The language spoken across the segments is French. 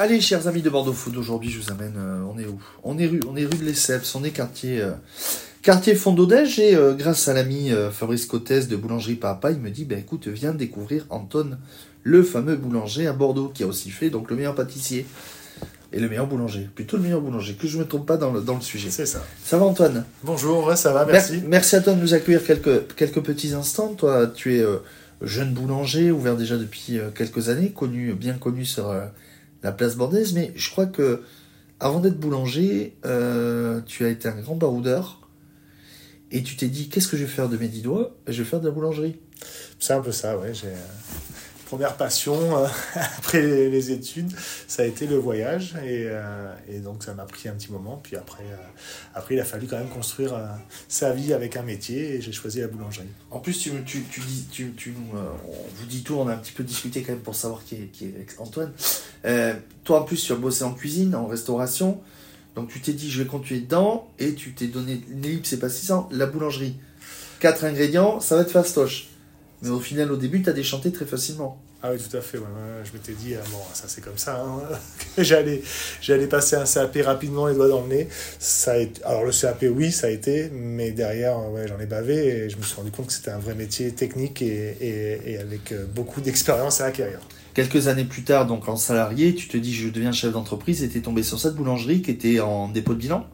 Allez, chers amis de Bordeaux Food, aujourd'hui je vous amène. euh, on est où? On est rue, on est rue de Lesseps, on est quartier, euh, quartier et euh, grâce à l'ami euh, Fabrice Cottès de Boulangerie Papa, il me dit bah écoute, viens découvrir Anton, le fameux boulanger à Bordeaux qui a aussi fait donc le meilleur pâtissier et le meilleur boulanger, plutôt le meilleur boulanger, que je me trompe pas dans le, dans le sujet. C'est ça. Ça va Antoine? Bonjour, ouais, ça va, Mer- merci. Merci à toi de nous accueillir quelques, quelques petits instants. Toi, tu es jeune boulanger, ouvert déjà depuis quelques années, connu, bien connu sur la place bordaise, mais je crois que avant d'être boulanger, euh, tu as été un grand baroudeur et tu t'es dit qu'est-ce que je vais faire de mes dix doigts? Je vais faire de la boulangerie. C'est un peu ça, ouais. J'ai euh, première passion euh, après les, études, ça a été le voyage et, euh, et donc ça m'a pris un petit moment. Puis après, euh, après il a fallu quand même construire sa vie avec un métier et j'ai choisi la boulangerie. En plus, tu, tu, on vous dit tout, on a un petit peu discuté quand même pour savoir qui est, qui est Antoine. Toi, en plus, tu as bossé en cuisine, en restauration, donc tu t'es dit, je vais continuer dedans, et tu t'es donné une ellipse, c'est pas 600, la boulangerie. Quatre ingrédients, ça va te faire stoche. Mais au final, au début, tu as déchanté très facilement. Ah oui, tout à fait. ouais, ouais, je m'étais dit, euh, bon, ça c'est comme ça, hein, j'allais, j'allais passer un CAP rapidement, les doigts dans le nez. Ça a été, alors le CAP, oui, ça a été, mais derrière, euh, ouais, j'en ai bavé et je me suis rendu compte que c'était un vrai métier technique et, et, et avec euh, beaucoup d'expérience à acquérir. Quelques années plus tard, donc en salarié, tu te dis, je deviens chef d'entreprise, et t'es tombé sur cette boulangerie qui était en dépôt de bilan?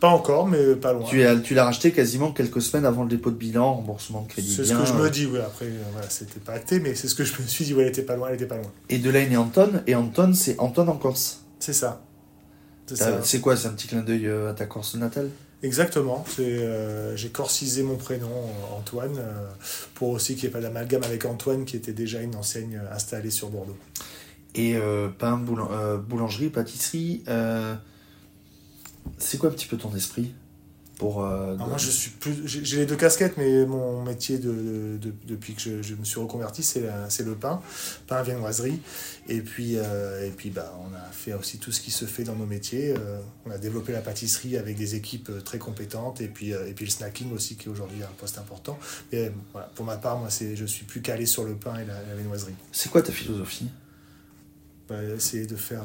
Pas encore, mais pas loin. Tu, as- tu l'as racheté quasiment quelques semaines avant le dépôt de bilan, remboursement de crédit C'est ce que je me dis, oui. Après, euh, voilà, c'était pas acté, mais c'est ce que je me suis dit, ouais, elle était pas loin, elle était pas loin. Et de là est né Anton, et Anton, c'est Anton en Corse. C'est ça. C'est quoi, c'est un petit clin d'œil euh, à ta Corse natale? Exactement. Euh, j'ai corcisé mon prénom, euh, Antoine, euh, pour aussi qu'il n'y ait pas d'amalgame avec Antoine, qui était déjà une enseigne euh, installée sur Bordeaux. Et euh, pain, boulan- euh, boulangerie, pâtisserie, euh, c'est quoi un petit peu ton esprit pour euh, de- moi, je suis plus, j'ai les deux casquettes, mais mon métier de, de- depuis que je, je me suis reconverti, c'est c'est le pain, pain viennoiserie. Et puis, euh, et puis bah, on a fait aussi tout ce qui se fait dans nos métiers. Euh, on a développé la pâtisserie avec des équipes très compétentes, et puis, et puis le snacking aussi, qui est aujourd'hui un poste important. Mais voilà, pour ma part, moi, c'est, je suis plus calé sur le pain et la, la viennoiserie. C'est quoi ta philosophie? Bah, essayer de faire.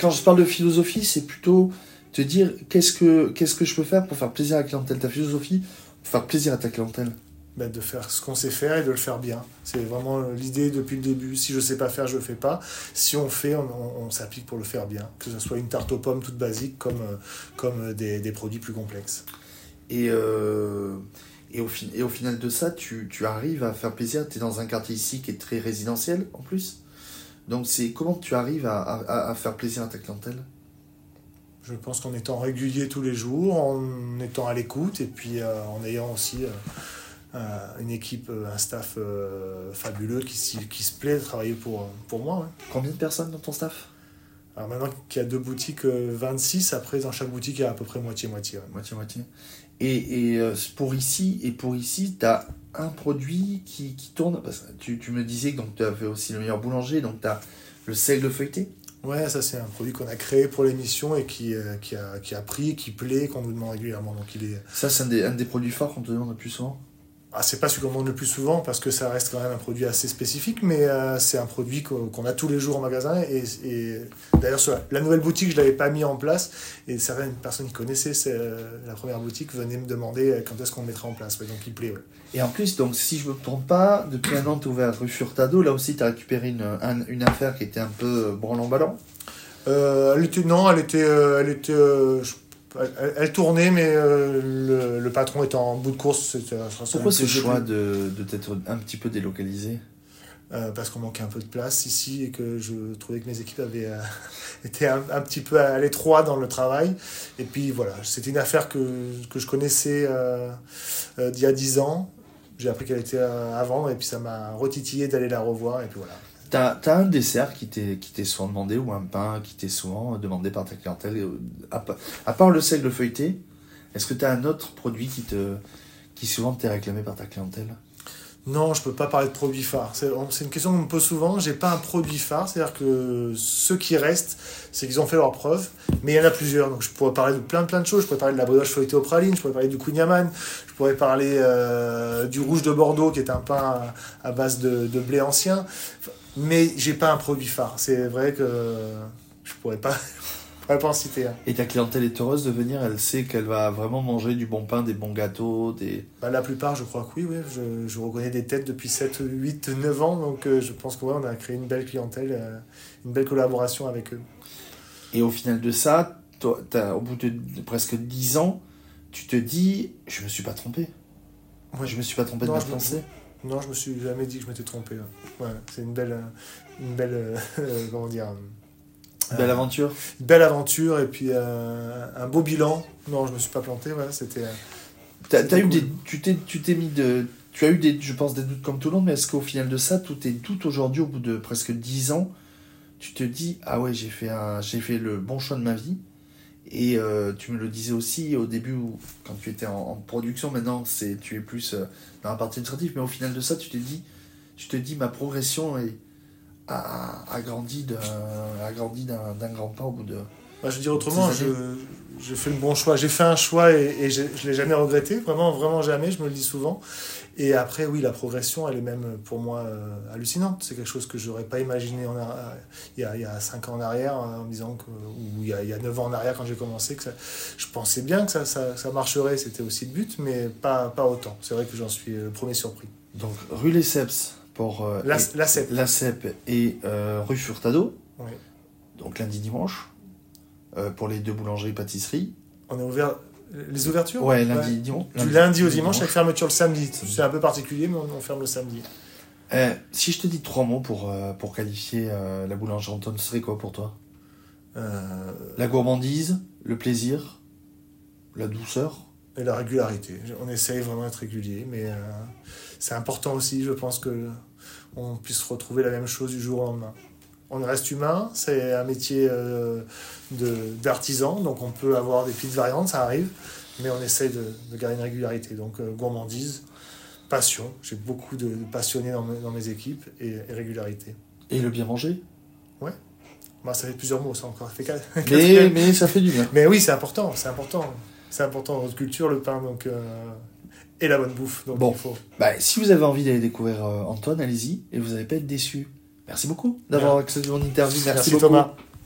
Quand je parle de philosophie, c'est plutôt te dire qu'est-ce que, qu'est-ce que je peux faire pour faire plaisir à la clientèle? Ta philosophie, pour faire plaisir à ta clientèle? bah, de faire ce qu'on sait faire et de le faire bien. C'est vraiment l'idée depuis le début. Si je sais pas faire, je le fais pas. Si on fait, on, on- on s'applique pour le faire bien. Que ce soit une tarte aux pommes toute basique comme, comme des, des produits plus complexes. Et, euh, et, au, et au final de ça, tu, tu arrives à faire plaisir? Tu es dans un quartier ici qui est très résidentiel en plus? Donc c'est comment tu arrives à, à- à faire plaisir à ta clientèle? Je pense qu'en étant régulier tous les jours, en étant à l'écoute et puis euh, en ayant aussi euh, euh, une équipe, un staff euh, fabuleux qui, se plaît de travailler pour, pour moi. ouais. Combien de personnes dans ton staff? Alors maintenant qu'il y a deux boutiques, euh, 26, après dans chaque boutique il y a à peu près moitié-moitié. ouais. Moitié, moitié. Et, et euh, pour ici, et pour ici, tu as un produit qui, qui tourne. Parce que tu, tu me disais que tu avais aussi le meilleur boulanger, donc tu as le seigle feuilleté. Ouais, ça c'est un produit qu'on a créé pour l'émission et qui, euh, qui, a, qui a pris, qui plaît, qu'on nous demande régulièrement. Donc il est. Ça, c'est un des, un des produits forts qu'on te demande le plus souvent. Ah, c'est pas celui qu'on demande le plus souvent parce que ça reste quand même un produit assez spécifique, mais euh, c'est un produit qu'on a tous les jours au magasin. Et, et d'ailleurs, la, nouvelle boutique, je l'avais pas mis en place et certaines personnes qui connaissaient euh, la première boutique venaient me demander euh, quand est-ce qu'on le mettrait en place. Ouais, donc il plaît. ouais. Et en plus, donc, si je me trompe pas, depuis un an, tu ouvert rue Furtado. Là aussi, tu as récupéré une, un- une affaire qui était un peu branlant-ballant? Euh, elle était non, elle était, elle était, je- elle, elle tournait, mais euh, le, le patron était en bout de course. Pourquoi ce choix de, de t'être un petit peu délocalisé? Euh, parce qu'on manquait un peu de place ici et que je trouvais que mes équipes avaient euh, été un, un petit peu à l'étroit dans le travail. Et puis voilà, c'était une affaire que, que je connaissais d'il y a 10 ans. J'ai appris qu'elle était vendre et puis ça m'a retitillé d'aller la revoir. Et puis voilà. T'as as un dessert qui t'est souvent demandé ou un pain qui t'est souvent demandé par ta clientèle euh, à part le seigle feuilleté, est-ce que tu as un autre produit qui te qui souvent t'est réclamé par ta clientèle? Non, je peux pas parler de produit phare. C'est une question qu'on me pose souvent. J'ai pas un produit phare, c'est-à-dire que ceux qui restent, c'est qu'ils ont fait leurs preuves, mais il y en a plusieurs. Donc je pourrais parler de plein plein de choses. Je pourrais parler de la brioche feuilletée au praline, je pourrais parler du kouign-amann, je pourrais parler euh, du rouge de Bordeaux, qui est un pain à, base de, blé ancien. Mais j'ai pas un produit phare. C'est vrai que je pourrais pas, je pourrais pas en citer un. Et ta clientèle est heureuse de venir, elle sait qu'elle va vraiment manger du bon pain, des bons gâteaux, des... Bah, la plupart, je crois que oui. oui. Je, je reconnais des têtes depuis 7, 8, 9 ans. Donc euh, je pense qu'on a créé une belle clientèle, euh, une belle collaboration avec eux. Et au final de ça, toi, au bout de, de presque 10 ans, tu te dis, je me suis pas trompé. Ouais. Je me suis pas trompé Non, de ma pensée. Non, je me suis jamais dit que je m'étais trompé. ouais. Ouais, c'est une belle, euh, une belle, euh, comment dire, Belle aventure. belle aventure et puis euh, un beau bilan. Non, je me suis pas planté. Voilà, c'était. euh, T'as, eu cool. des, tu t'es, tu t'es mis de, tu as eu des, je pense des doutes comme tout le monde, mais est-ce qu'au final de ça, tous tes doutes aujourd'hui, au bout de presque 10 ans, tu te dis ah ouais j'ai fait un, j'ai fait le bon choix de ma vie. Et euh, tu me le disais aussi au début où, quand tu étais en, en production, maintenant c'est, tu es plus euh, dans la partie administrative, mais au final de ça, tu te dis, tu te dis ma progression est, a, a grandi d'un, a grandi d'un, d'un grand pas au bout de. Bah, je veux dire autrement, je, j'ai fait le bon choix. J'ai fait un choix et, et je ne l'ai jamais regretté, vraiment, vraiment jamais, je me le dis souvent. Et après, oui, la progression, elle est même pour moi euh, hallucinante. C'est quelque chose que j'aurais pas imaginé en euh, il, y a, il y a 5 ans en arrière, euh, en me disant que, ou il y, a, il y a 9 ans en arrière quand j'ai commencé, que ça- je pensais bien que ça, ça, ça marcherait, c'était aussi le but, mais pas, pas autant. C'est vrai que j'en suis le premier surpris. Donc rue Lesseps pour euh, La, et- la CEP. La CEP et euh, rue Furtado, Oui. donc lundi dimanche, euh, pour les deux boulangeries pâtisseries. On est ouvert. Les ouvertures? Ouais, lundi dimanche. Du lundi au dimanche, avec fermeture le samedi. C'est un peu particulier, mais on, on ferme le samedi. Euh, si je te dis trois mots pour, euh, pour qualifier euh, la boulangerie Anton, ce serait quoi pour toi? La gourmandise, le plaisir, la douceur? Et la régularité. On essaye vraiment d'être régulier, mais euh, c'est important aussi, je pense que on puisse retrouver la même chose du jour au lendemain. On reste humain, c'est un métier euh, d'artisan, donc on peut avoir des petites variantes, ça arrive, mais on essaye de, de garder une régularité. Donc euh, gourmandise, passion, j'ai beaucoup de passionnés dans mes, dans mes équipes, et, et régularité. Et le bien manger? Bah, ça fait plusieurs mots, ça encore. Ça fait quatre- Mais, mais ça fait du bien. Mais oui, c'est important, c'est important. C'est important dans notre culture, le pain, donc, euh, et la bonne bouffe. Donc Bon. il faut. Bah, si vous avez envie d'aller découvrir euh, Anton, allez-y et vous n'allez pas être déçus. Merci beaucoup d'avoir accès à mon interview. Merci, Merci, beaucoup. Thomas.